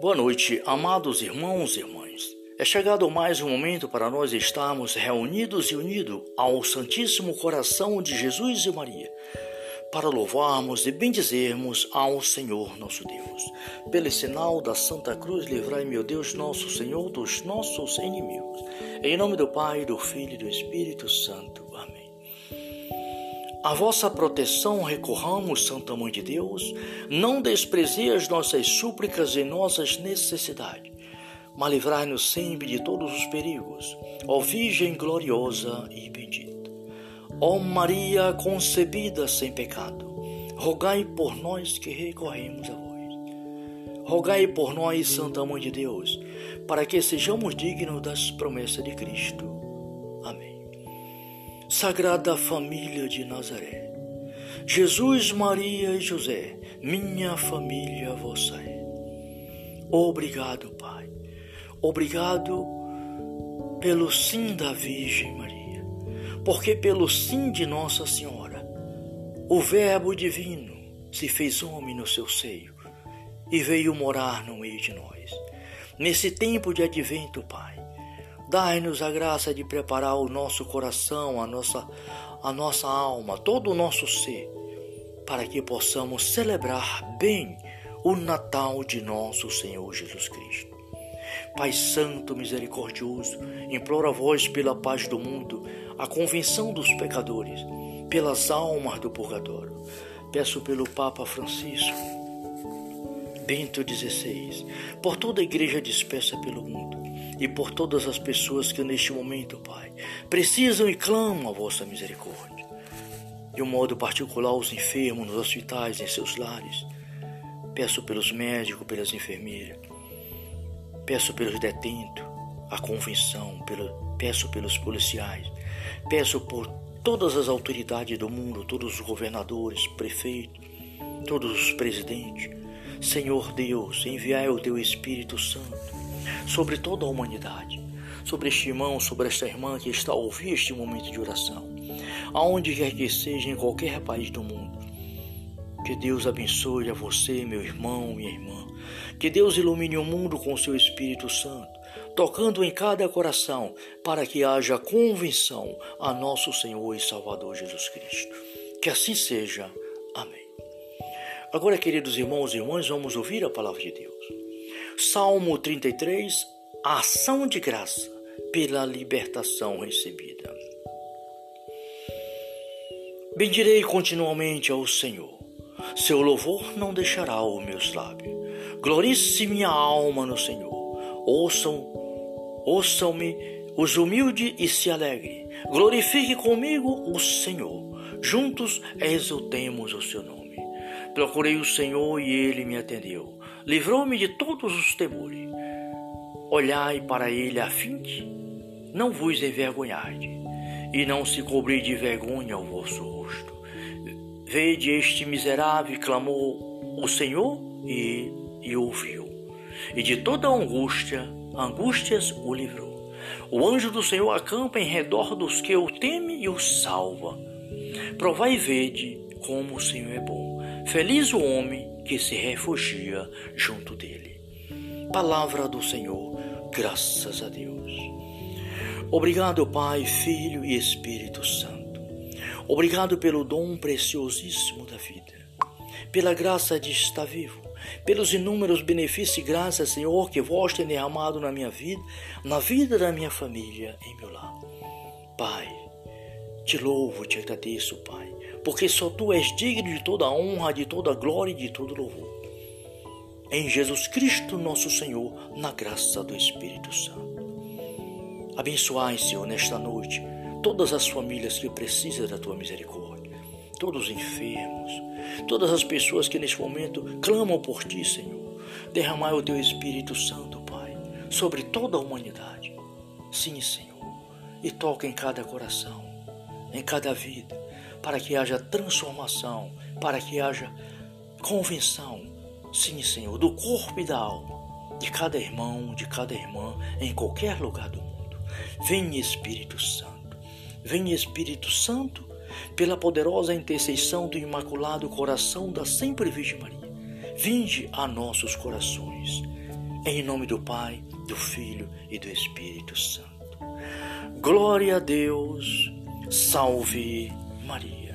Boa noite, amados irmãos e irmãs. É chegado mais um momento para nós estarmos reunidos e unidos ao Santíssimo Coração de Jesus e Maria, para louvarmos e bendizermos ao Senhor nosso Deus. Pelo sinal da Santa Cruz, livrai, meu Deus, nosso Senhor, dos nossos inimigos. Em nome do Pai, do Filho e do Espírito Santo. Amém. A vossa proteção recorramos, Santa Mãe de Deus, não desprezei as nossas súplicas e nossas necessidades, mas livrai-nos sempre de todos os perigos, ó Virgem gloriosa e bendita. Ó Maria concebida sem pecado, rogai por nós que recorremos a vós. Rogai por nós, Santa Mãe de Deus, para que sejamos dignos das promessas de Cristo. Sagrada Família de Nazaré, Jesus, Maria e José, minha família vossa é. Obrigado, Pai. Obrigado pelo sim da Virgem Maria, porque pelo sim de Nossa Senhora, o Verbo divino se fez homem no seu seio e veio morar no meio de nós. Nesse tempo de advento, Pai, Dai-nos a graça de preparar o nosso coração, a nossa, a nossa alma, todo o nosso ser, para que possamos celebrar bem o Natal de nosso Senhor Jesus Cristo. Pai Santo Misericordioso, imploro a vós pela paz do mundo, a convenção dos pecadores, pelas almas do purgatório. Peço pelo Papa Francisco, Bento XVI, por toda a igreja dispersa pelo mundo e por todas as pessoas que neste momento, Pai, precisam e clamam a vossa misericórdia. De um modo particular, os enfermos nos hospitais, em seus lares. Peço pelos médicos, pelas enfermeiras. Peço pelos detentos, a convenção, pelo, peço pelos policiais. Peço por todas as autoridades do mundo, todos os governadores, prefeitos, todos os presidentes. Senhor Deus, enviai o teu Espírito Santo sobre toda a humanidade, sobre este irmão, sobre esta irmã que está a ouvir este momento de oração, aonde quer que seja, em qualquer país do mundo. Que Deus abençoe a você, meu irmão, minha irmã. Que Deus ilumine o mundo com o seu Espírito Santo, tocando em cada coração, para que haja convenção a nosso Senhor e Salvador Jesus Cristo. Que assim seja. Amém. Agora, queridos irmãos e irmãs, vamos ouvir a palavra de Deus. Salmo 33, ação de graça pela libertação recebida. Bendirei continuamente ao Senhor. Seu louvor não deixará os meus lábios. Glorice minha alma no Senhor. Ouçam, ouçam-me os humildes e se alegre. Glorifique comigo o Senhor. Juntos exultemos o seu nome. Procurei o Senhor e ele me atendeu livrou-me de todos os temores. Olhai para ele a fim de não vos envergonharde, e não se cobrir de vergonha o vosso rosto. Vede este miserável clamou o Senhor e, e ouviu, e de toda angústia, angústias o livrou. O anjo do Senhor acampa em redor dos que o temem e o salva. Provai e vede como o Senhor é bom. Feliz o homem que se refugia junto dele. Palavra do Senhor, graças a Deus. Obrigado, Pai, Filho e Espírito Santo. Obrigado pelo dom preciosíssimo da vida, pela graça de estar vivo, pelos inúmeros benefícios e graças, Senhor, que vós tem derramado na minha vida, na vida da minha família, em meu lar. Pai, te louvo, te agradeço, Pai porque só tu és digno de toda honra, de toda glória e de todo louvor. Em Jesus Cristo, nosso Senhor, na graça do Espírito Santo. Abençoai, Senhor, nesta noite, todas as famílias que precisam da tua misericórdia, todos os enfermos, todas as pessoas que neste momento clamam por ti, Senhor. Derramai o teu Espírito Santo, Pai, sobre toda a humanidade. Sim, Senhor, e toca em cada coração, em cada vida para que haja transformação, para que haja convenção, sim, Senhor, do corpo e da alma, de cada irmão, de cada irmã, em qualquer lugar do mundo. Vem Espírito Santo, vem Espírito Santo, pela poderosa intercessão do Imaculado Coração da Sempre Virgem Maria. Vinde a nossos corações, Em nome do Pai, do Filho e do Espírito Santo. Glória a Deus. Salve Maria.